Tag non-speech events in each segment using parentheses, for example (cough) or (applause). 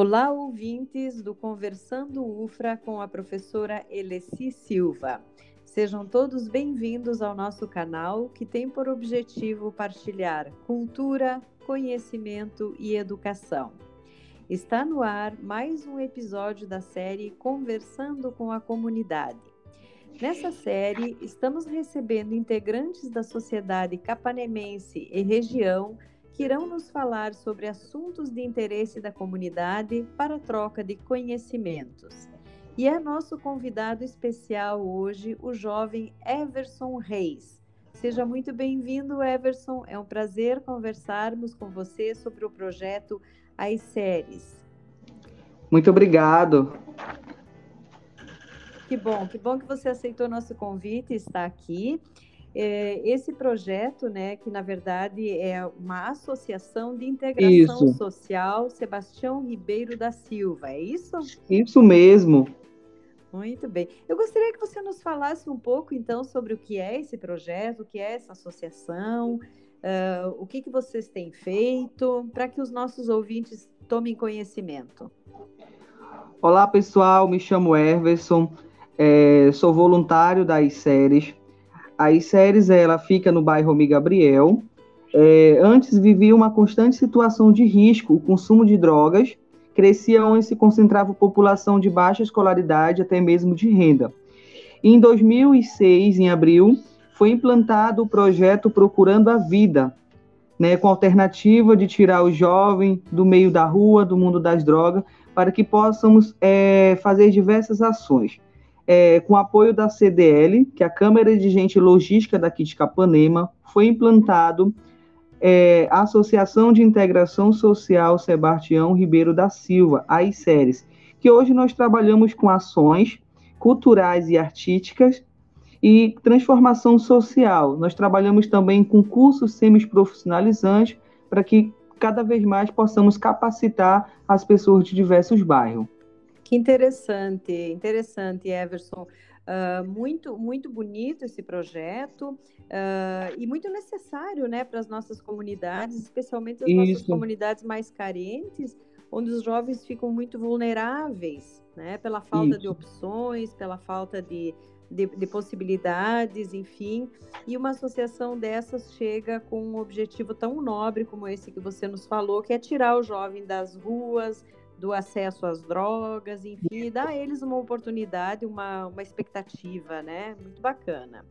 Olá, ouvintes do Conversando UFRA com a professora Elessi Silva. Sejam todos bem-vindos ao nosso canal, que tem por objetivo partilhar cultura, conhecimento e educação. Está no ar mais um episódio da série Conversando com a Comunidade. Nessa série, estamos recebendo integrantes da sociedade capanemense e região que irão nos falar sobre assuntos de interesse da comunidade para troca de conhecimentos. E é nosso convidado especial hoje o jovem Everson Reis. Seja muito bem-vindo, Everson. É um prazer conversarmos com você sobre o projeto As Séries. Muito obrigado. Que bom, que bom que você aceitou nosso convite e está aqui. É, esse projeto, né, que na verdade é uma associação de integração isso. social Sebastião Ribeiro da Silva, é isso? Isso mesmo. Muito bem. Eu gostaria que você nos falasse um pouco, então, sobre o que é esse projeto, o que é essa associação, uh, o que, que vocês têm feito, para que os nossos ouvintes tomem conhecimento. Olá, pessoal. Me chamo Everson, é, sou voluntário das séries a Iceres, ela fica no bairro Miguel Gabriel. É, antes vivia uma constante situação de risco, o consumo de drogas crescia onde se concentrava a população de baixa escolaridade, até mesmo de renda. Em 2006, em abril, foi implantado o projeto Procurando a Vida, né, com a alternativa de tirar o jovem do meio da rua, do mundo das drogas, para que possamos é, fazer diversas ações é, com apoio da CDL, que é a Câmara de Gente Logística daqui de Capanema, foi implantado é, a Associação de Integração Social Sebastião Ribeiro da Silva, a ICERES, que hoje nós trabalhamos com ações culturais e artísticas e transformação social. Nós trabalhamos também com cursos semi-profissionalizantes para que cada vez mais possamos capacitar as pessoas de diversos bairros. Que interessante, interessante, Everson. Uh, muito, muito bonito esse projeto uh, e muito necessário, né, para as nossas comunidades, especialmente as Isso. nossas comunidades mais carentes, onde os jovens ficam muito vulneráveis, né, pela falta Isso. de opções, pela falta de, de, de, possibilidades, enfim. E uma associação dessas chega com um objetivo tão nobre como esse que você nos falou, que é tirar o jovem das ruas, do acesso às drogas, enfim, dá a eles uma oportunidade, uma, uma expectativa, né? Muito bacana.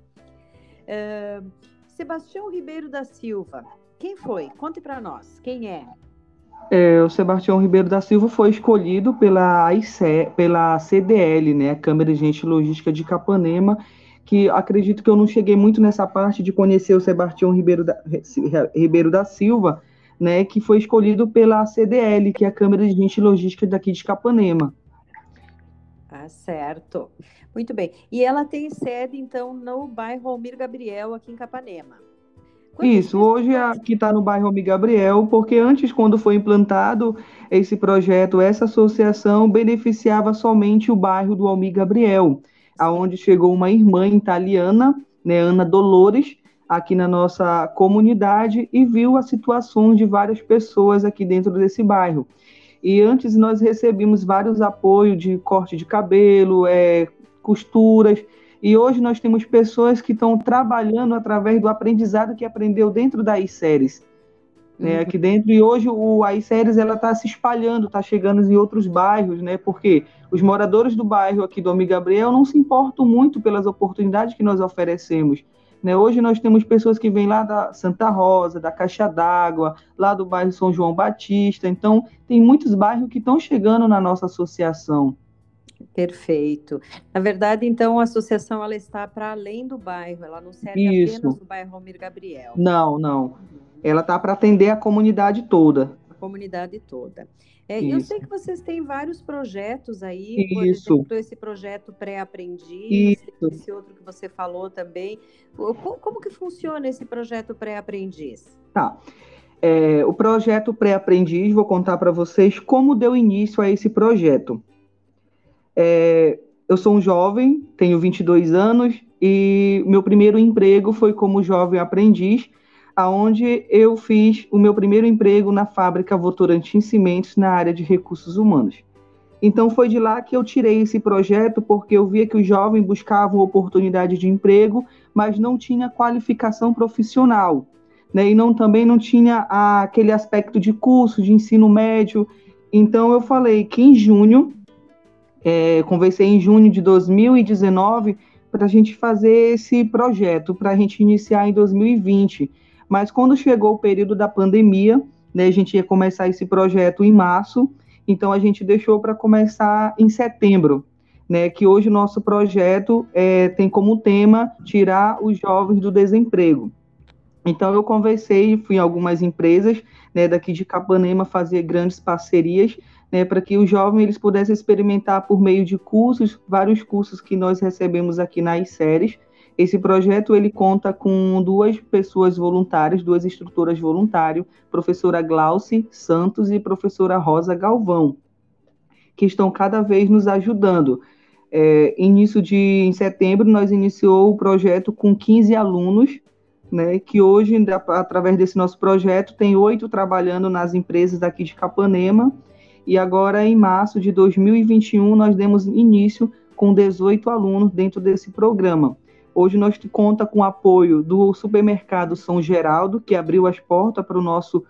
Uh, Sebastião Ribeiro da Silva, quem foi? Conte para nós, quem é? é? O Sebastião Ribeiro da Silva foi escolhido pela, ICE, pela CDL, né, Câmara de Gente Logística de Capanema, que acredito que eu não cheguei muito nessa parte de conhecer o Sebastião Ribeiro da, Ribeiro da Silva, né, que foi escolhido pela CDL, que é a Câmara de Gente Logística daqui de Capanema. Ah, certo. Muito bem. E ela tem sede, então, no bairro Almir Gabriel, aqui em Capanema. Quanto Isso, hoje aqui está no bairro Almir Gabriel, porque antes, quando foi implantado esse projeto, essa associação beneficiava somente o bairro do Almir Gabriel, aonde chegou uma irmã italiana, né, Ana Dolores, aqui na nossa comunidade e viu a situação de várias pessoas aqui dentro desse bairro. E antes nós recebemos vários apoios de corte de cabelo, é, costuras, e hoje nós temos pessoas que estão trabalhando através do aprendizado que aprendeu dentro da iSéries. Né, uhum. aqui dentro, e hoje o a iSéries ela está se espalhando, está chegando em outros bairros, né, porque os moradores do bairro aqui do Amigo Gabriel não se importam muito pelas oportunidades que nós oferecemos, né? Hoje nós temos pessoas que vêm lá da Santa Rosa, da Caixa d'Água, lá do bairro São João Batista. Então, tem muitos bairros que estão chegando na nossa associação. Perfeito. Na verdade, então, a associação ela está para além do bairro, ela não serve Isso. apenas do bairro Almir Gabriel. Não, não. Ela está para atender a comunidade toda. Comunidade toda. É, eu sei que vocês têm vários projetos aí, Isso. por exemplo, esse projeto pré-aprendiz, esse outro que você falou também. Como, como que funciona esse projeto pré-aprendiz? Tá. É, o projeto pré-aprendiz, vou contar para vocês como deu início a esse projeto. É, eu sou um jovem, tenho 22 anos, e meu primeiro emprego foi como jovem aprendiz aonde eu fiz o meu primeiro emprego na fábrica Votorantim Cimentos na área de recursos humanos. Então foi de lá que eu tirei esse projeto porque eu via que os jovens buscavam oportunidade de emprego, mas não tinha qualificação profissional, né? E não também não tinha aquele aspecto de curso de ensino médio. Então eu falei que em junho, é, conversei em junho de 2019 para a gente fazer esse projeto, para a gente iniciar em 2020. Mas quando chegou o período da pandemia, né, a gente ia começar esse projeto em março, então a gente deixou para começar em setembro, né, que hoje o nosso projeto é, tem como tema tirar os jovens do desemprego. Então eu conversei, fui em algumas empresas né, daqui de Capanema fazer grandes parcerias né, para que os jovens eles pudessem experimentar por meio de cursos, vários cursos que nós recebemos aqui nas séries, esse projeto ele conta com duas pessoas voluntárias, duas instrutoras voluntárias, professora Glauce Santos e professora Rosa Galvão, que estão cada vez nos ajudando. É, início de em setembro nós iniciou o projeto com 15 alunos, né, que hoje através desse nosso projeto tem oito trabalhando nas empresas daqui de Capanema e agora em março de 2021 nós demos início com 18 alunos dentro desse programa. Hoje nós conta com o apoio do supermercado São Geraldo, que abriu as portas para o nosso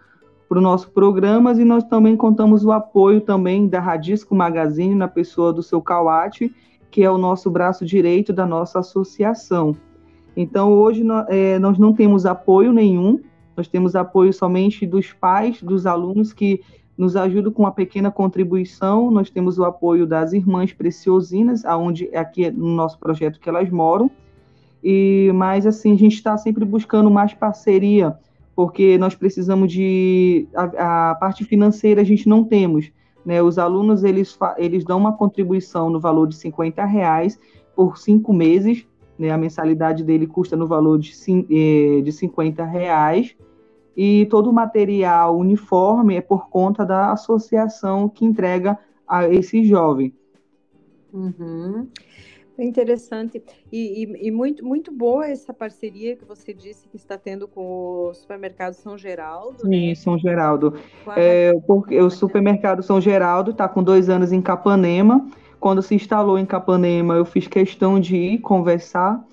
para o nosso programa e nós também contamos o apoio também da Radisco Magazine na pessoa do seu Kawate, que é o nosso braço direito da nossa associação. Então hoje é, nós não temos apoio nenhum, nós temos apoio somente dos pais, dos alunos que nos ajudam com uma pequena contribuição. Nós temos o apoio das irmãs preciosinas, aonde aqui no nosso projeto que elas moram e mas assim a gente está sempre buscando mais parceria porque nós precisamos de a, a, parte financeira a gente não temos né os alunos eles eles dão uma contribuição no valor de 50 reais por cinco meses né a mensalidade dele custa no valor de, eh, de 50 reais e todo o material uniforme é por conta da associação que entrega a esse jovem. Uhum. Interessante e, e, e, muito, muito boa essa parceria que você disse que está tendo com o supermercado São Geraldo. Sim, né? São Geraldo. É, porque o supermercado São Geraldo está com dois anos em Capanema. Quando se instalou em Capanema, eu fiz questão de ir conversar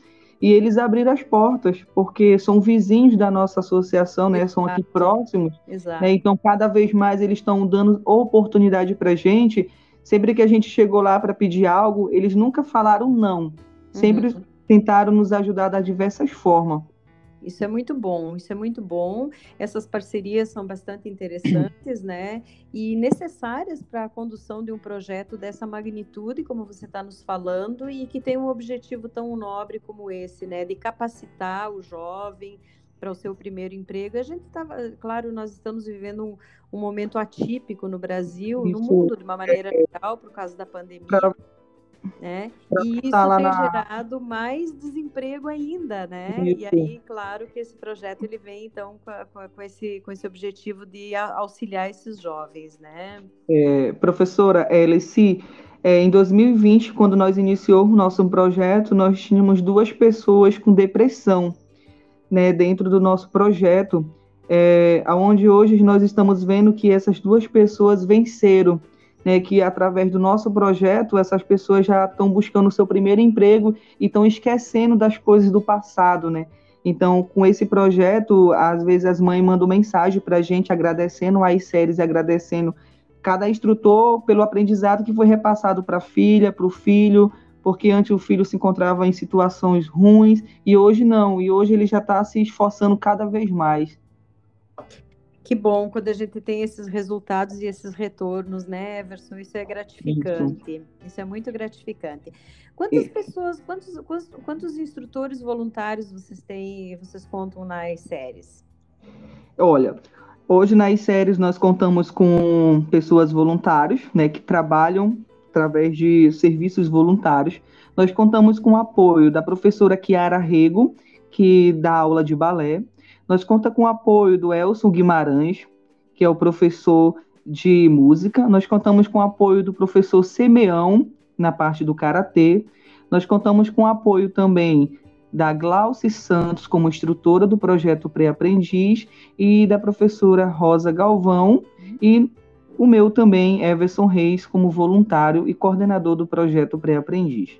e eles abriram as portas, porque são vizinhos da nossa associação, né? São aqui próximos. Exato. Né? Então, cada vez mais eles estão dando oportunidade para gente Sempre que a gente chegou lá para pedir algo, eles nunca falaram não. Sempre uhum. tentaram nos ajudar de diversas formas. Isso é muito bom, isso é muito bom. Essas parcerias são bastante interessantes, né? E necessárias para a condução de um projeto dessa magnitude, como você está nos falando, e que tem um objetivo tão nobre como esse, né? De capacitar o jovem, para o seu primeiro emprego. A gente estava, claro, nós estamos vivendo um, um momento atípico no Brasil, isso. no mundo, de uma maneira geral, por causa da pandemia. Pra, né? E isso tem na... gerado mais desemprego ainda, né? Isso. E aí, claro que esse projeto ele vem então com, com, esse, com esse objetivo de auxiliar esses jovens, né? É, professora Elice, é, em 2020, quando nós iniciamos o nosso projeto, nós tínhamos duas pessoas com depressão né, dentro do nosso projeto, é, onde hoje nós estamos vendo que essas duas pessoas venceram, né, que através do nosso projeto essas pessoas já estão buscando o seu primeiro emprego e estão esquecendo das coisas do passado, né? Então, com esse projeto, às vezes as mães mandam mensagem para a gente agradecendo as séries, agradecendo cada instrutor pelo aprendizado que foi repassado para a filha, para o filho, porque antes o filho se encontrava em situações ruins e hoje não, e hoje ele já está se esforçando cada vez mais. Que bom quando a gente tem esses resultados e esses retornos, né, Everson? Isso é gratificante. Isso, é muito gratificante. Quantas pessoas, quantos, quantos, quantos instrutores voluntários vocês têm, vocês contam nas séries? Olha, hoje nas séries nós contamos com pessoas voluntárias, né, que trabalham através de serviços voluntários. Nós contamos com o apoio da professora Kiara Rego, que dá aula de balé. Nós contamos com o apoio do Elson Guimarães, que é o professor de música. Nós contamos com o apoio do professor Semeão, na parte do karatê. Nós contamos com o apoio também da Glauci Santos como instrutora do projeto Pré-Aprendiz e da professora Rosa Galvão e o meu também, Everson Reis, como voluntário e coordenador do projeto Pré-Aprendiz.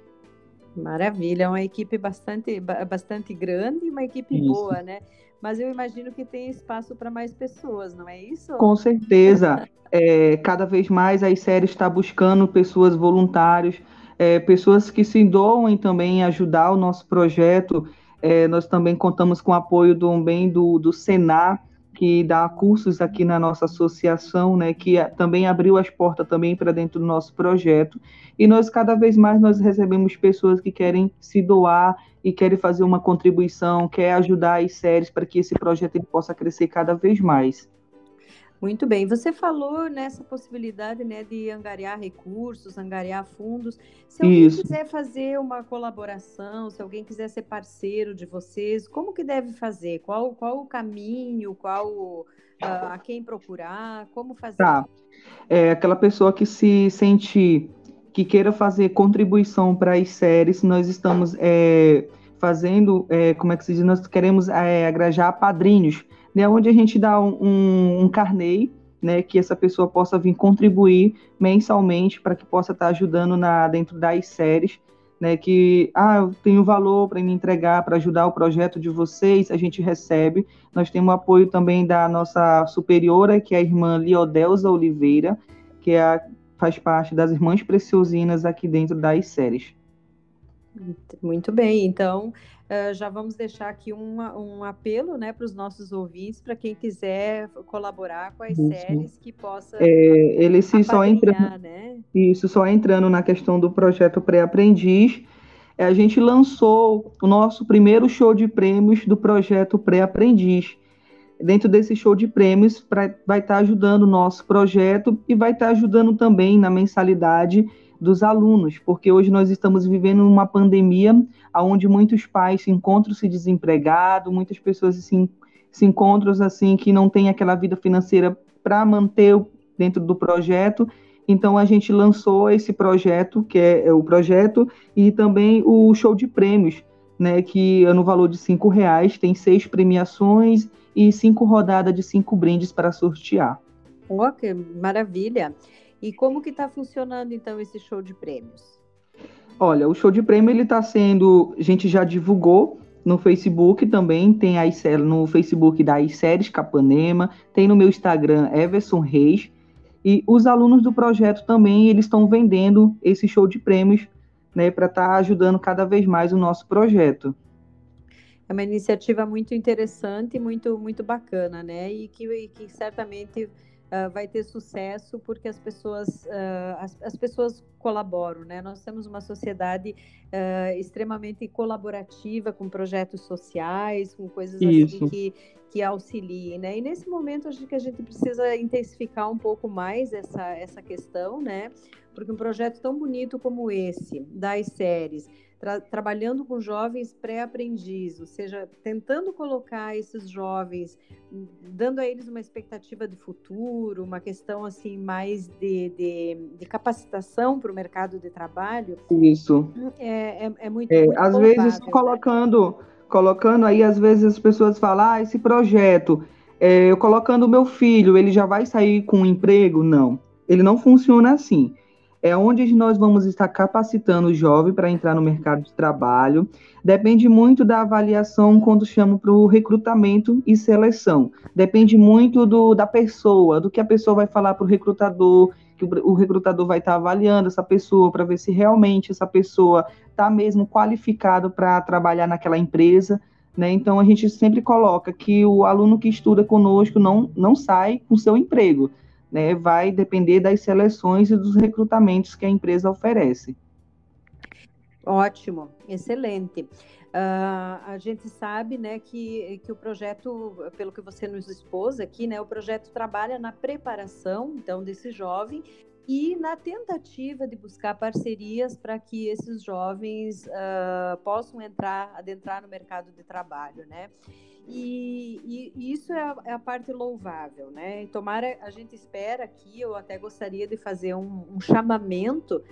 Maravilha, é uma equipe bastante, bastante grande e uma equipe isso. boa, né? Mas eu imagino que tem espaço para mais pessoas, não é isso? Com certeza. é, cada vez mais a série está buscando pessoas voluntários, é, pessoas que se doam também em ajudar o nosso projeto. É, nós também contamos com o apoio do, bem do, do Senar, que dá cursos aqui na nossa associação, né, que também abriu as portas também para dentro do nosso projeto. E nós cada vez mais nós recebemos pessoas que querem se doar e querem fazer uma contribuição, quer ajudar as séries para que esse projeto possa crescer cada vez mais. Muito bem. Você falou nessa possibilidade né, de angariar recursos, angariar fundos. Se alguém Isso. quiser fazer uma colaboração, se alguém quiser ser parceiro de vocês, como que deve fazer? Qual, qual o caminho? Qual uh, a quem procurar? Como fazer? Tá. É aquela pessoa que se sente que queira fazer contribuição para as séries, nós estamos é, fazendo, é, como é que se diz, nós queremos é, agregar padrinhos né, onde a gente dá um, um, um né, que essa pessoa possa vir contribuir mensalmente para que possa estar ajudando na, dentro das séries, né, que ah, eu tenho valor para me entregar, para ajudar o projeto de vocês, a gente recebe. Nós temos apoio também da nossa superiora, que é a irmã Liodelza Oliveira, que é a, faz parte das Irmãs Preciosinas aqui dentro das séries. Muito bem, então uh, já vamos deixar aqui um, um apelo né, para os nossos ouvintes, para quem quiser colaborar com as isso. séries que possa. É, ele se só entra, né? Isso, só entrando na questão do projeto Pré-Aprendiz. A gente lançou o nosso primeiro show de prêmios do projeto Pré-Aprendiz. Dentro desse show de prêmios, pra, vai estar ajudando o nosso projeto e vai estar ajudando também na mensalidade dos alunos, porque hoje nós estamos vivendo uma pandemia onde muitos pais se encontram-se desempregados, muitas pessoas se, se encontram assim que não têm aquela vida financeira para manter dentro do projeto. Então a gente lançou esse projeto, que é, é o projeto, e também o show de prêmios, né, que é no valor de cinco reais, tem seis premiações e cinco rodadas de cinco brindes para sortear. Oh, que maravilha! E como que está funcionando então esse show de prêmios? Olha, o show de prêmio ele está sendo, a gente já divulgou no Facebook também, tem aí no Facebook da séries Capanema, tem no meu Instagram Everson Reis, e os alunos do projeto também, eles estão vendendo esse show de prêmios, né, para estar tá ajudando cada vez mais o nosso projeto. É uma iniciativa muito interessante, muito muito bacana, né? E que, e que certamente uh, vai ter sucesso porque as pessoas, uh, as, as, pessoas colaboram, né? Nós temos uma sociedade uh, extremamente colaborativa com projetos sociais, com coisas assim Isso. assim que, que auxiliem, né? E nesse momento acho que a gente precisa intensificar um pouco mais essa, essa questão, né? Porque um projeto tão bonito como esse, das séries, tra trabalhando com jovens pré-aprendizes, ou seja, tentando colocar esses jovens, dando a eles uma expectativa de futuro, uma questão assim mais de, de, de capacitação para o mercado de trabalho. Isso. É, é, é muito, é, muito Às vezes né? colocando, colocando aí, às vezes as pessoas falam, ah, esse projeto, é, eu colocando o meu filho, ele já vai sair com um emprego? Não, ele não funciona assim é onde nós vamos estar capacitando o jovem para entrar no mercado de trabalho. Depende muito da avaliação quando chamo para o recrutamento e seleção. Depende muito do, da pessoa, do que a pessoa vai falar para o recrutador, que o, o recrutador vai estar avaliando essa pessoa para ver se realmente essa pessoa está mesmo qualificado para trabalhar naquela empresa. Né? Então a gente sempre coloca que o aluno que estuda conosco não, não sai com seu emprego né, vai depender das seleções e dos recrutamentos que a empresa oferece. Ótimo, excelente. Uh, a gente sabe, né, que, que o projeto, pelo que você nos expôs aqui, né, o projeto trabalha na preparação, então, desse jovem e na tentativa de buscar parcerias para que esses jovens uh, possam entrar, adentrar no mercado de trabalho, né? E, e, e isso é a, é a, parte louvável, né? E tomara, a gente espera aqui, eu até gostaria de fazer um, um chamamento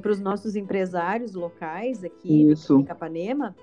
para os nossos empresários locais aqui isso. em Capanema,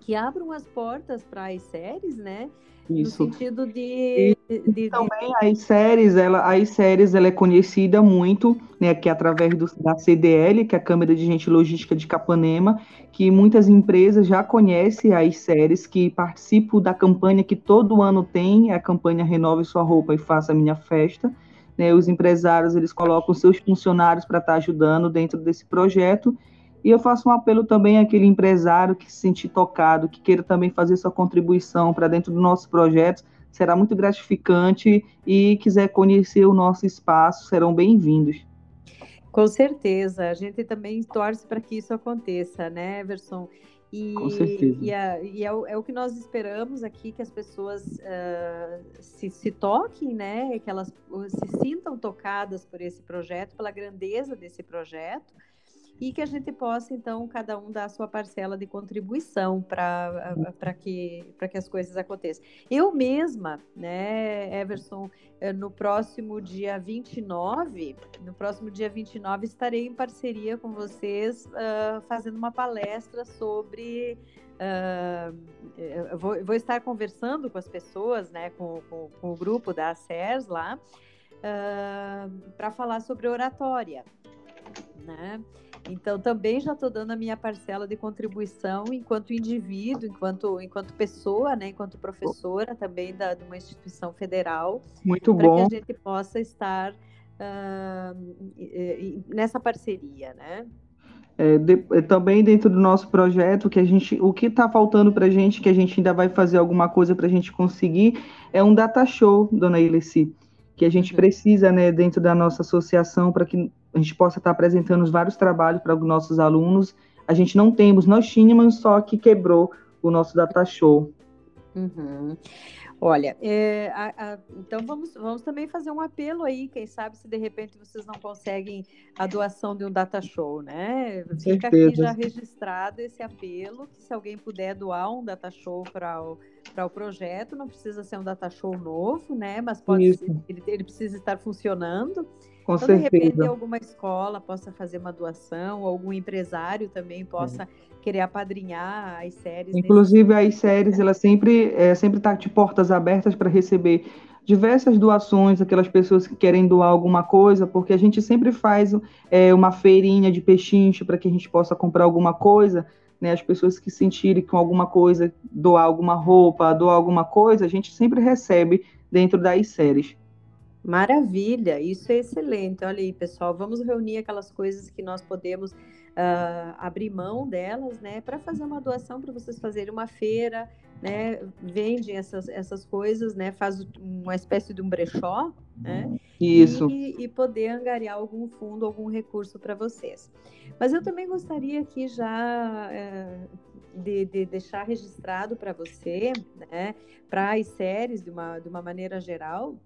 que abram as portas para as séries, né? Isso. No sentido de, de, de também as séries, ela, as séries, ela é conhecida muito, né, que é através do, da CDL, que é a Câmara de Gente Logística de Capanema, que muitas empresas já conhecem as séries que participam da campanha que todo ano tem, é a campanha Renove Sua Roupa e Faça Minha Festa. Né, os empresários, eles colocam seus funcionários para estar tá ajudando dentro desse projeto, e eu faço um apelo também àquele empresário que se sentir tocado, que queira também fazer sua contribuição para dentro do nosso projeto, será muito gratificante e quiser conhecer o nosso espaço, serão bem-vindos. Com certeza, a gente também torce para que isso aconteça, né, Everson? E, Com certeza. E, a, e é, o, é, o, que nós esperamos aqui, que as pessoas uh, se, se toquem, né? Que elas se sintam tocadas por esse projeto, pela grandeza desse projeto e que a gente possa, então, cada um dar a sua parcela de contribuição para que, que as coisas aconteçam. Eu mesma, né, Everson, eh, no próximo dia 29, no próximo dia 29, estarei em parceria com vocês uh, fazendo uma palestra sobre. Uh, vou, vou, estar conversando com as pessoas, né, com, com, com o grupo da SERS lá, uh, para falar sobre oratória. Né? Então, também já estou dando a minha parcela de contribuição enquanto indivíduo, enquanto, enquanto pessoa, né, enquanto professora também da, de uma instituição federal. Muito bom. Para que a gente possa estar uh, nessa parceria, né? É, de, é, também dentro do nosso projeto, que a gente, o que está faltando para a gente, que a gente ainda vai fazer alguma coisa para a gente conseguir, é um data show, dona Ilessi, que a gente uhum. precisa, né, dentro da nossa associação, para que a gente possa estar apresentando vários trabalhos para os nossos alunos. A gente não temos, nós tínhamos, só que quebrou o nosso data show. Uhum. Olha, é, a, a, então vamos, vamos também fazer um apelo aí, quem sabe se de repente vocês não conseguem a doação de um data show, né? Fica aqui já registrado esse apelo, que se alguém puder doar um data show para o, para o projeto, não precisa ser um data show novo, né? Mas pode ser, ele, ele precisa estar funcionando. Com então, certeza. de repente, alguma escola possa fazer uma doação, algum empresário também possa é. querer apadrinhar as séries. Inclusive, as séries, ela sempre é, sempre está de portas abertas para receber diversas doações, aquelas pessoas que querem doar alguma coisa, porque a gente sempre faz é, uma feirinha de pechinche para que a gente possa comprar alguma coisa. Né, as pessoas que sentirem com alguma coisa, doar alguma roupa, doar alguma coisa, a gente sempre recebe dentro das séries. Maravilha, isso é excelente. Olha aí, pessoal, vamos reunir aquelas coisas que nós podemos uh, abrir mão delas, né, para fazer uma doação para vocês fazerem uma feira, né, vendem essas, essas coisas, né, faz uma espécie de um brechó, né, isso e, e poder angariar algum fundo, algum recurso para vocês. Mas eu também gostaria aqui já uh, de, de, deixar registrado para você, né, para as séries de uma, de uma maneira geral,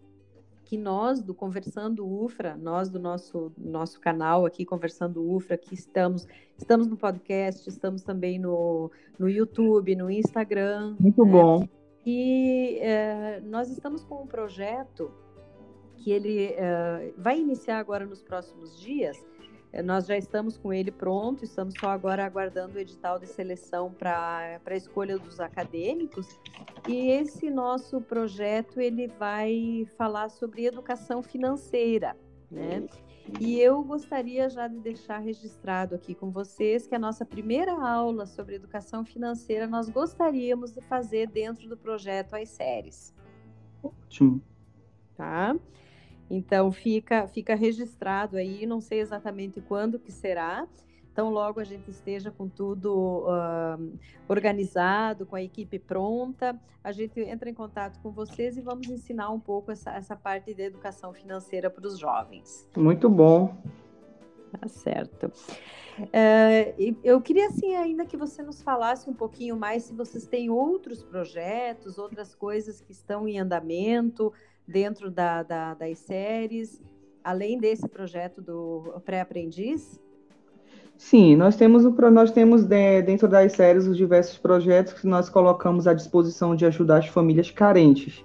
que nós do Conversando UFRA, nós do nosso nosso canal aqui Conversando UFRA, que estamos estamos no podcast, estamos também no, no YouTube, no Instagram. Muito né? bom. E é, nós estamos com um projeto que ele é, vai iniciar agora nos próximos dias, nós já estamos com ele pronto, estamos só agora aguardando o edital de seleção para a escolha dos acadêmicos. E esse nosso projeto ele vai falar sobre educação financeira, né? E eu gostaria já de deixar registrado aqui com vocês que a nossa primeira aula sobre educação financeira nós gostaríamos de fazer dentro do projeto As Séries. Ótimo. Tá? Então fica fica registrado aí, não sei exatamente quando que será. Então logo a gente esteja com tudo uh, organizado, com a equipe pronta, a gente entra em contato com vocês e vamos ensinar um pouco essa, essa parte de educação financeira para os jovens. Muito bom. Tá certo. Uh, eu queria assim ainda que você nos falasse um pouquinho mais se vocês têm outros projetos, outras coisas que estão em andamento, dentro da, da, das séries, além desse projeto do pré-aprendiz? Sim, nós temos, nós temos dentro das séries os diversos projetos que nós colocamos à disposição de ajudar as famílias carentes.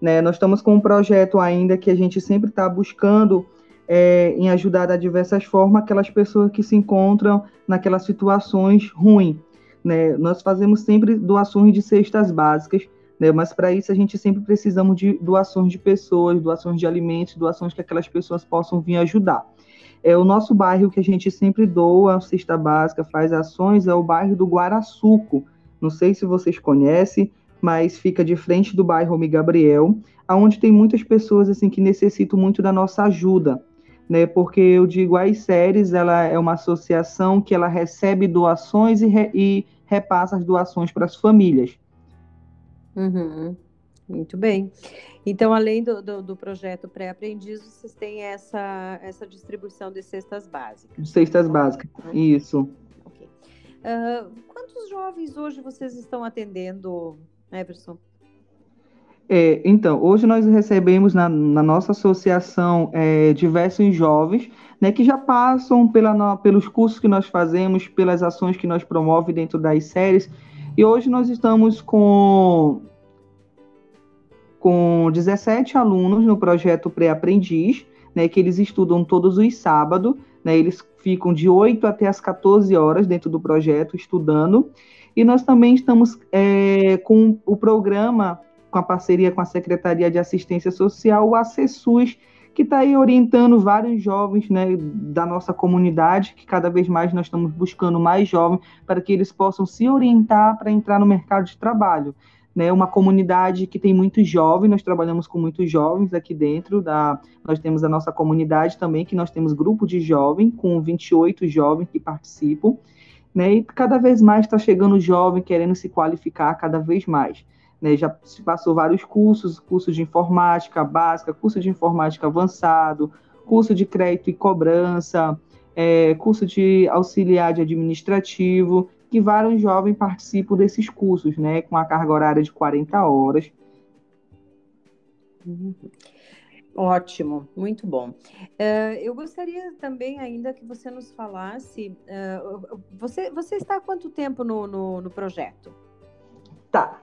Né? Nós estamos com um projeto ainda que a gente sempre está buscando é, em ajudar de diversas formas aquelas pessoas que se encontram naquelas situações ruins, né, nós fazemos sempre doações de cestas básicas, né, mas para isso a gente sempre precisamos de doações de pessoas, doações de alimentos, doações que aquelas pessoas possam vir ajudar. É o nosso bairro que a gente sempre doa cesta básica, faz ações, é o bairro do Guaraçuco. Não sei se vocês conhecem, mas fica de frente do bairro Homi Gabriel, aonde tem muitas pessoas assim que necessitam muito da nossa ajuda, né? Porque eu digo a séries, ela é uma associação que ela recebe doações e, re, e repassa as doações para as famílias. Uhum. Muito bem. Então, além do, do, do projeto pré-aprendiz, vocês têm essa, essa distribuição de cestas básicas. Cestas básicas, isso. Okay. Uh, quantos jovens hoje vocês estão atendendo, Everson? É, então, hoje nós recebemos na, na nossa associação é, diversos jovens né, que já passam pela, pelos cursos que nós fazemos, pelas ações que nós promovemos dentro das séries. E hoje nós estamos com, com 17 alunos no projeto Pré-Aprendiz, né, que eles estudam todos os sábados. Né, eles ficam de 8 até as 14 horas dentro do projeto estudando. E nós também estamos é, com o programa com a parceria com a Secretaria de Assistência Social, o ACESUS, que está aí orientando vários jovens né, da nossa comunidade, que cada vez mais nós estamos buscando mais jovens para que eles possam se orientar para entrar no mercado de trabalho. Né, uma comunidade que tem muitos jovens, nós trabalhamos com muitos jovens aqui dentro, da, nós temos a nossa comunidade também, que nós temos grupo de jovens, com 28 jovens que participam, né, e cada vez mais está chegando jovem querendo se qualificar cada vez mais. Né, já se passou vários cursos, curso de informática básica, curso de informática avançado, curso de crédito e cobrança, é, curso de auxiliar de administrativo, que vários jovens participam desses cursos, né, com a carga horária de 40 horas. Uhum. Ótimo, muito bom. Uh, eu gostaria também ainda que você nos falasse, uh, você, você está há quanto tempo no, no, no projeto? Tá,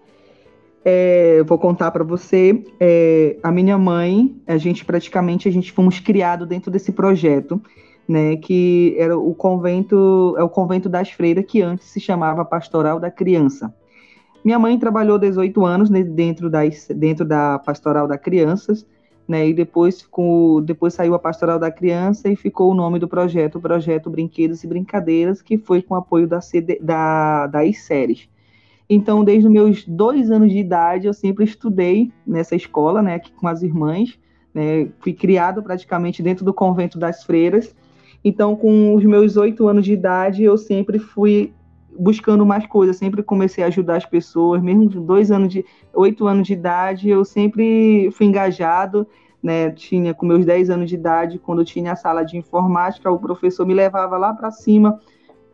é, vou contar para você. É, a minha mãe, a gente praticamente a gente fomos criados dentro desse projeto, né? Que era o convento, é o convento das freiras que antes se chamava Pastoral da Criança. Minha mãe trabalhou 18 anos dentro da, dentro da Pastoral da Crianças, né? E depois, com, depois saiu a Pastoral da Criança e ficou o nome do projeto, o Projeto Brinquedos e Brincadeiras, que foi com apoio da, CD, da, das séries. Então, desde meus dois anos de idade, eu sempre estudei nessa escola, né, aqui com as irmãs. Né, fui criado praticamente dentro do convento das freiras. Então, com os meus oito anos de idade, eu sempre fui buscando mais coisas, sempre comecei a ajudar as pessoas, mesmo com dois anos de oito anos de idade, eu sempre fui engajado, né? Tinha com meus dez anos de idade, quando eu tinha a sala de informática, o professor me levava lá para cima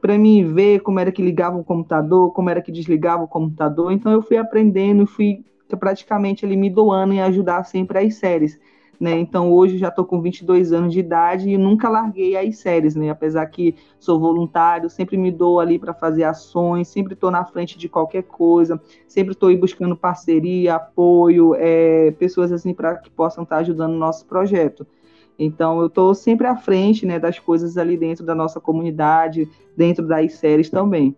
para mim ver como era que ligava o computador, como era que desligava o computador. Então eu fui aprendendo e fui praticamente ali me doando em ajudar sempre as séries. Né? Então hoje já estou com 22 anos de idade e nunca larguei as séries, né? Apesar que sou voluntário, sempre me dou ali para fazer ações, sempre estou na frente de qualquer coisa, sempre estou buscando parceria, apoio, é, pessoas assim para que possam estar tá ajudando o nosso projeto. Então, eu estou sempre à frente né, das coisas ali dentro da nossa comunidade, dentro das séries também.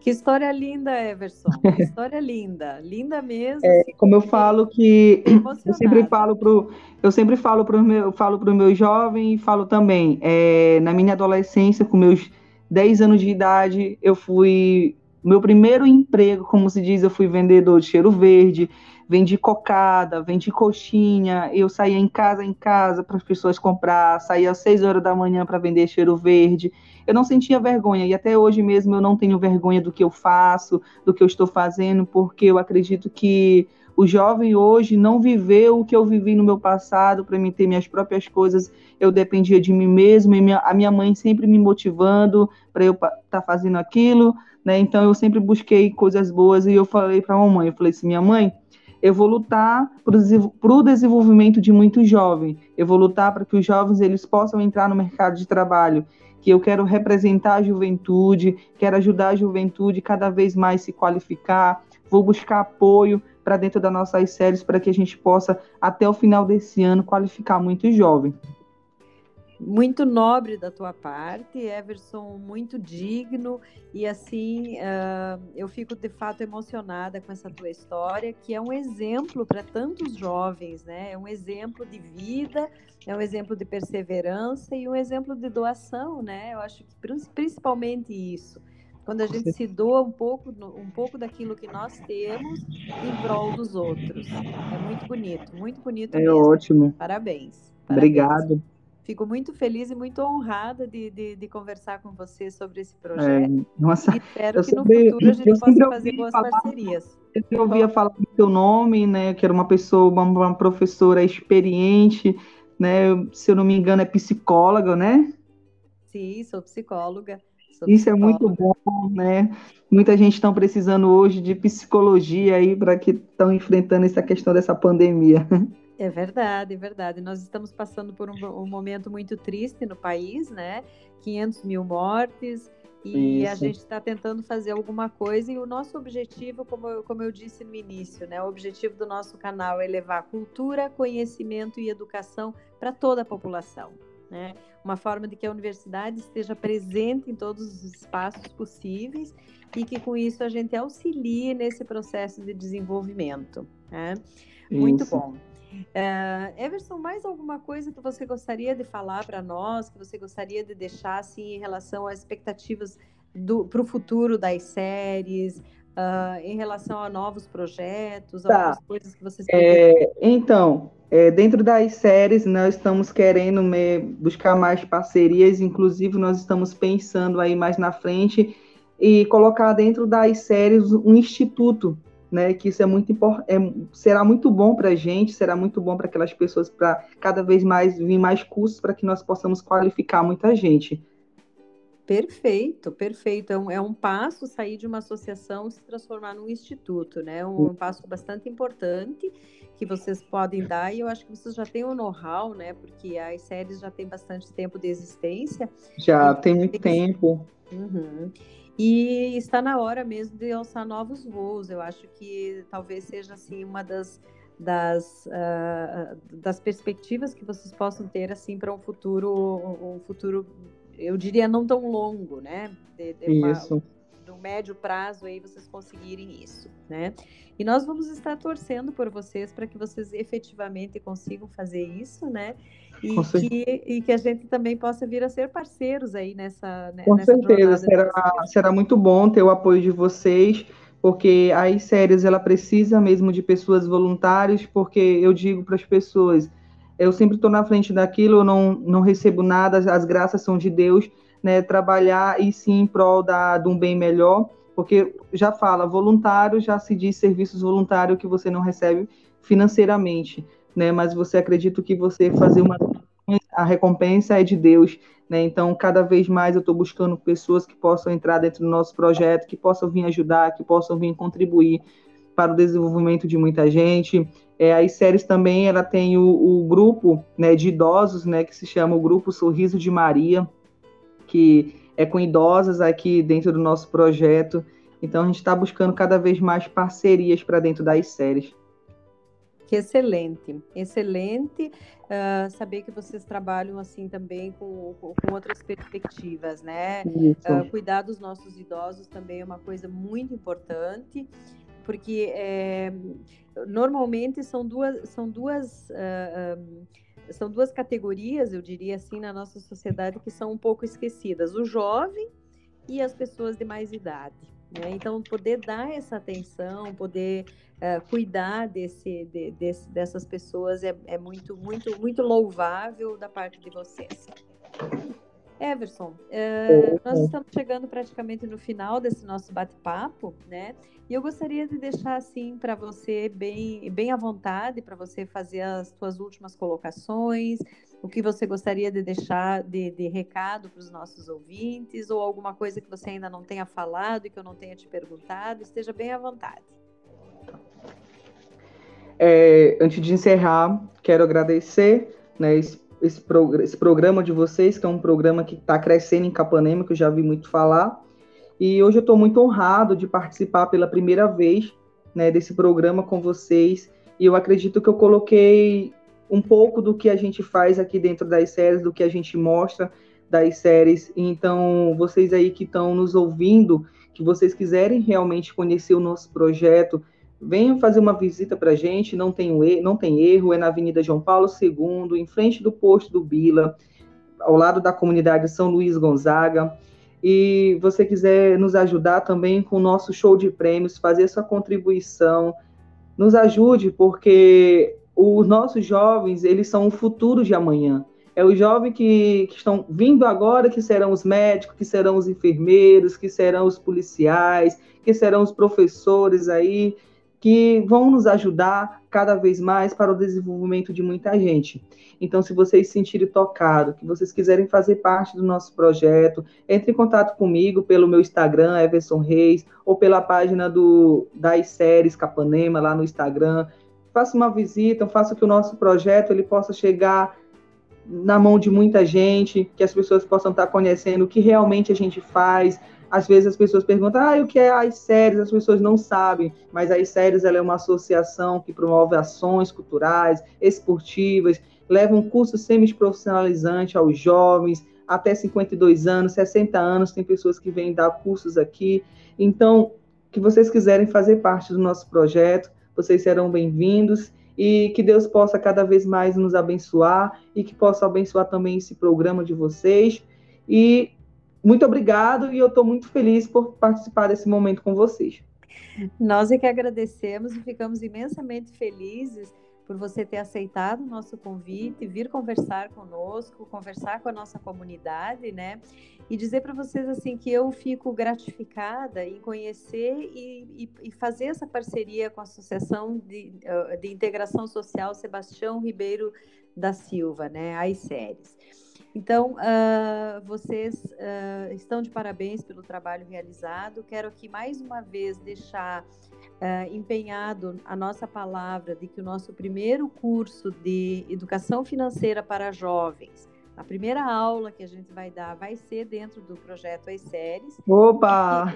Que história linda, Everson. (laughs) Que história linda, linda mesmo. É, como eu falo que eu sempre falo pro, eu sempre falo para meu, falo para o meu jovem e falo também. É, na minha adolescência, com meus 10 anos de idade, eu fui meu primeiro emprego, como se diz, eu fui vendedor de cheiro verde vendi cocada, vendi coxinha, eu saía em casa em casa para as pessoas comprar, saía às seis horas da manhã para vender cheiro verde. Eu não sentia vergonha e até hoje mesmo eu não tenho vergonha do que eu faço, do que eu estou fazendo, porque eu acredito que o jovem hoje não viveu o que eu vivi no meu passado para mim ter minhas próprias coisas. Eu dependia de mim mesmo e minha, a minha mãe sempre me motivando para eu estar tá fazendo aquilo, né? Então eu sempre busquei coisas boas e eu falei para a mamãe, eu falei assim, minha mãe, eu vou lutar para o desenvolvimento de muitos jovens. Eu vou lutar para que os jovens eles possam entrar no mercado de trabalho. Que eu quero representar a juventude, quero ajudar a juventude cada vez mais se qualificar. Vou buscar apoio para dentro das nossas séries para que a gente possa até o final desse ano qualificar muitos jovens. Muito nobre da tua parte, Everson, muito digno e assim uh, eu fico de fato emocionada com essa tua história, que é um exemplo para tantos jovens, né? É um exemplo de vida, é um exemplo de perseverança e um exemplo de doação, né? Eu acho que principalmente isso quando a gente se doa um pouco, um pouco daquilo que nós temos em prol dos outros. É muito bonito, muito bonito. É mesmo. ótimo. Parabéns. Parabéns. Obrigado. Fico muito feliz e muito honrada de, de, de conversar com você sobre esse é, projeto. É, nossa, e espero que no futuro a gente possa fazer boas falar, parcerias. Eu ouvia falar do seu nome, né? Que era uma pessoa, uma, uma professora experiente, né? Se eu não me engano, é psicóloga, né? Sim, sou psicóloga. Isso é muito bom, né? Muita gente está precisando hoje de psicologia aí para que estão enfrentando essa questão dessa pandemia. (laughs) É verdade, é verdade. Nós estamos passando por um, um momento muito triste no país, né? 500 mil mortes, e Isso. a gente está tentando fazer alguma coisa e o nosso objetivo, como eu, como eu disse no início, né, o objetivo do nosso canal é levar cultura, conhecimento e educação para toda a população né? Uma forma de que a universidade esteja presente em todos os espaços possíveis e que com isso a gente auxilie nesse processo de desenvolvimento. Né? Muito bom. Uh, Everson, mais alguma coisa que você gostaria de falar para nós, que você gostaria de deixar assim, em relação às expectativas para o futuro das séries, uh, em relação a novos projetos, tá. algumas coisas que vocês é, Então, é, dentro das séries, nós estamos querendo me, buscar mais parcerias, inclusive nós estamos pensando aí mais na frente e colocar dentro das séries um instituto, né? Que isso é muito é, será muito bom para a gente, será muito bom para aquelas pessoas para cada vez mais vir mais cursos para que nós possamos qualificar muita gente. Perfeito, perfeito. É um, é um passo sair de uma associação e se transformar num instituto, né? Um, um passo bastante importante que vocês podem dar, e eu acho que vocês já têm o um know-how, né? Porque as séries já têm bastante tempo de existência. Já tem muito tempo. Uhum. E está na hora mesmo de alçar novos voos. Eu acho que talvez seja assim uma das das, uh, das perspectivas que vocês possam ter assim para um futuro um futuro eu diria não tão longo né de, de Isso. Uma, no médio prazo aí vocês conseguirem isso, né? E nós vamos estar torcendo por vocês para que vocês efetivamente consigam fazer isso, né? E que, e que, a gente também possa vir a ser parceiros aí nessa. Né, Com nessa certeza, será, será muito bom ter o apoio de vocês, porque as séries ela precisa mesmo de pessoas voluntárias, porque eu digo para as pessoas, eu sempre estou na frente daquilo, eu não, não recebo nada, as graças são de Deus, né, trabalhar e sim em prol da, de um bem melhor, porque já fala, voluntário já se diz serviços voluntários que você não recebe financeiramente, né, mas você acredita que você fazer uma a recompensa é de Deus, né? Então, cada vez mais eu estou buscando pessoas que possam entrar dentro do nosso projeto, que possam vir ajudar, que possam vir contribuir para o desenvolvimento de muita gente. É, as séries também, ela tem o, o grupo né, de idosos, né, que se chama o Grupo Sorriso de Maria, que é com idosas aqui dentro do nosso projeto. Então a gente está buscando cada vez mais parcerias para dentro das séries. Que excelente, excelente uh, saber que vocês trabalham assim também com, com, com outras perspectivas, né? Uh, cuidar dos nossos idosos também é uma coisa muito importante, porque é, normalmente são duas, são duas uh, um, são duas categorias, eu diria assim, na nossa sociedade que são um pouco esquecidas: o jovem e as pessoas de mais idade. Né? Então, poder dar essa atenção, poder uh, cuidar desse, de, desse, dessas pessoas é, é muito, muito, muito louvável da parte de vocês. Everson, uh, nós estamos chegando praticamente no final desse nosso bate-papo, né? E eu gostaria de deixar assim para você bem, bem à vontade para você fazer as suas últimas colocações, o que você gostaria de deixar de, de recado para os nossos ouvintes, ou alguma coisa que você ainda não tenha falado e que eu não tenha te perguntado, esteja bem à vontade. É, antes de encerrar, quero agradecer né, esse esse, pro, esse programa de vocês, que é um programa que está crescendo em Capanema, que eu já vi muito falar. E hoje eu estou muito honrado de participar pela primeira vez né, desse programa com vocês. E eu acredito que eu coloquei um pouco do que a gente faz aqui dentro das séries, do que a gente mostra das séries. Então, vocês aí que estão nos ouvindo, que vocês quiserem realmente conhecer o nosso projeto, venham fazer uma visita para a gente, não tem, não tem erro, é na Avenida João Paulo II, em frente do posto do Bila, ao lado da comunidade São Luís Gonzaga. E você quiser nos ajudar também com o nosso show de prêmios, fazer sua contribuição, nos ajude, porque os nossos jovens, eles são o futuro de amanhã. É os jovens que, que, estão vindo agora, que serão os médicos, que serão os enfermeiros, que serão os policiais, que serão os professores aí, que vão nos ajudar cada vez mais para o desenvolvimento de muita gente. Então, se vocês se sentirem tocados, que vocês quiserem fazer parte do nosso projeto, entre em contato comigo pelo meu Instagram, Everson Reis, ou pela página do, das séries Capanema, lá no Instagram. Faça uma visita, faça que o nosso projeto ele possa chegar na mão de muita gente, que as pessoas possam estar conhecendo o que realmente a gente faz, às vezes as pessoas perguntam, ah, o que é as séries? As pessoas não sabem, mas as séries ela é uma associação que promove ações culturais, esportivas, leva um curso semi-profissionalizante aos jovens, até 52 anos, 60 anos, tem pessoas que vêm dar cursos aqui. Então, que vocês quiserem fazer parte do nosso projeto, vocês serão bem-vindos e que Deus possa cada vez mais nos abençoar e que possa abençoar também esse programa de vocês. E muito obrigado e eu estou muito feliz por participar desse momento com vocês. Nós é que agradecemos e ficamos imensamente felizes por você ter aceitado o nosso convite, vir conversar conosco, conversar com a nossa comunidade, né? E dizer para vocês assim que eu fico gratificada em conhecer e, e, e, fazer essa parceria com a Associação de, de Integração Social Sebastião Ribeiro da Silva, né? As séries. Então, uh, vocês uh, estão de parabéns pelo trabalho realizado. Quero aqui mais uma vez deixar uh, empenhado a nossa palavra de que o nosso primeiro curso de educação financeira para jovens, a primeira aula que a gente vai dar vai ser dentro do projeto As Séries. Opa!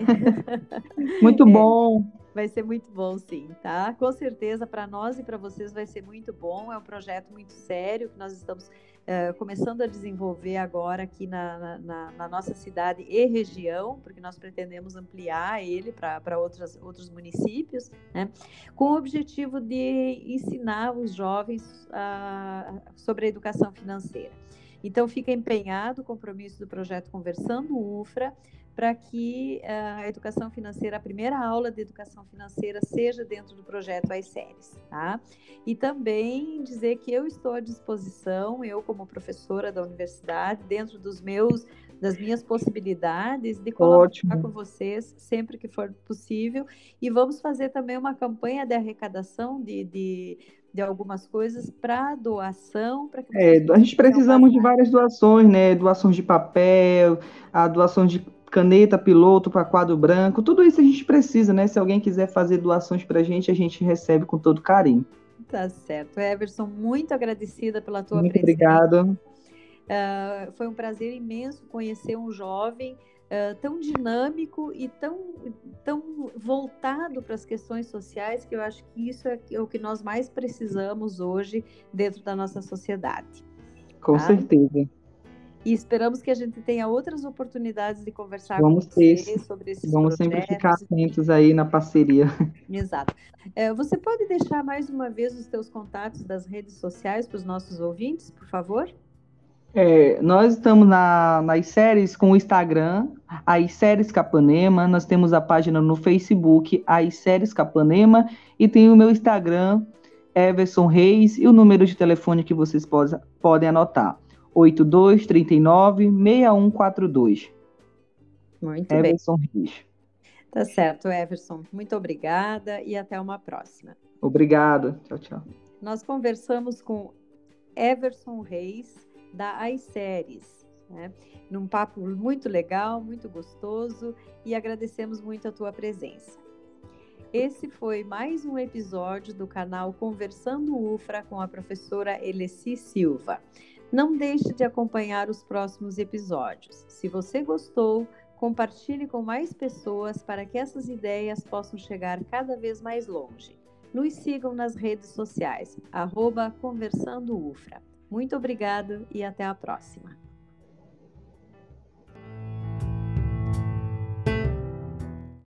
(laughs) muito é, bom! É, vai ser muito bom, sim, tá? Com certeza, para nós e para vocês vai ser muito bom. É um projeto muito sério que nós estamos uh, começando a desenvolver agora aqui na, na, na, nossa cidade e região, porque nós pretendemos ampliar ele para outros municípios, né, com o objetivo de ensinar os jovens sobre a educação financeira. Então, fica empenhado o compromisso do projeto Conversando UFRA para que eh, a educação financeira, a primeira aula de educação financeira seja dentro do projeto As Séries, tá? E também dizer que eu estou à disposição, eu como professora da universidade, dentro dos meus das minhas possibilidades de colaborar Ótimo. com vocês sempre que for possível e vamos fazer também uma campanha de arrecadação de, de de algumas coisas para doação. Pra é, a gente precisamos de várias doações, né? Doações de papel, a doação de caneta, piloto para quadro branco, tudo isso a gente precisa, né? Se alguém quiser fazer doações para a gente, a gente recebe com todo carinho. Tá certo. Everson, muito agradecida pela tua muito presença. Obrigado. Uh, foi um prazer imenso conhecer um jovem uh, tão dinâmico e tão, tão voltado para as questões sociais, que eu acho que isso é, o que nós mais precisamos hoje dentro da nossa sociedade. Com tá? certeza. E esperamos que a gente tenha outras oportunidades de conversar Vamos com ter, sobre esses Vamos projetos. sempre ficar atentos aí na parceria. (laughs) Exato. É, você pode deixar mais uma vez os teus contatos das redes sociais para os nossos ouvintes, por favor? É, nós estamos na, nas séries com o Instagram, as séries Capanema, nós temos a página no Facebook, as séries Capanema, e tem o meu Instagram, Everson Reis, e o número de telefone que vocês pode, podem anotar. 8239 6142. Muito Everson bem. Reis. Tá certo, Everson. Muito obrigada e até uma próxima. Obrigado. Tchau, tchau. Nós conversamos com Everson Reis, da iSéries, né? num papo muito legal, muito gostoso e agradecemos muito a tua presença. Esse foi mais um episódio do canal Conversando UFRA com a professora Eleci Silva. Não deixe de acompanhar os próximos episódios. Se você gostou, compartilhe com mais pessoas para que essas ideias possam chegar cada vez mais longe. Nos sigam nas redes sociais, arroba Conversando Ufra. Muito obrigado e até a próxima.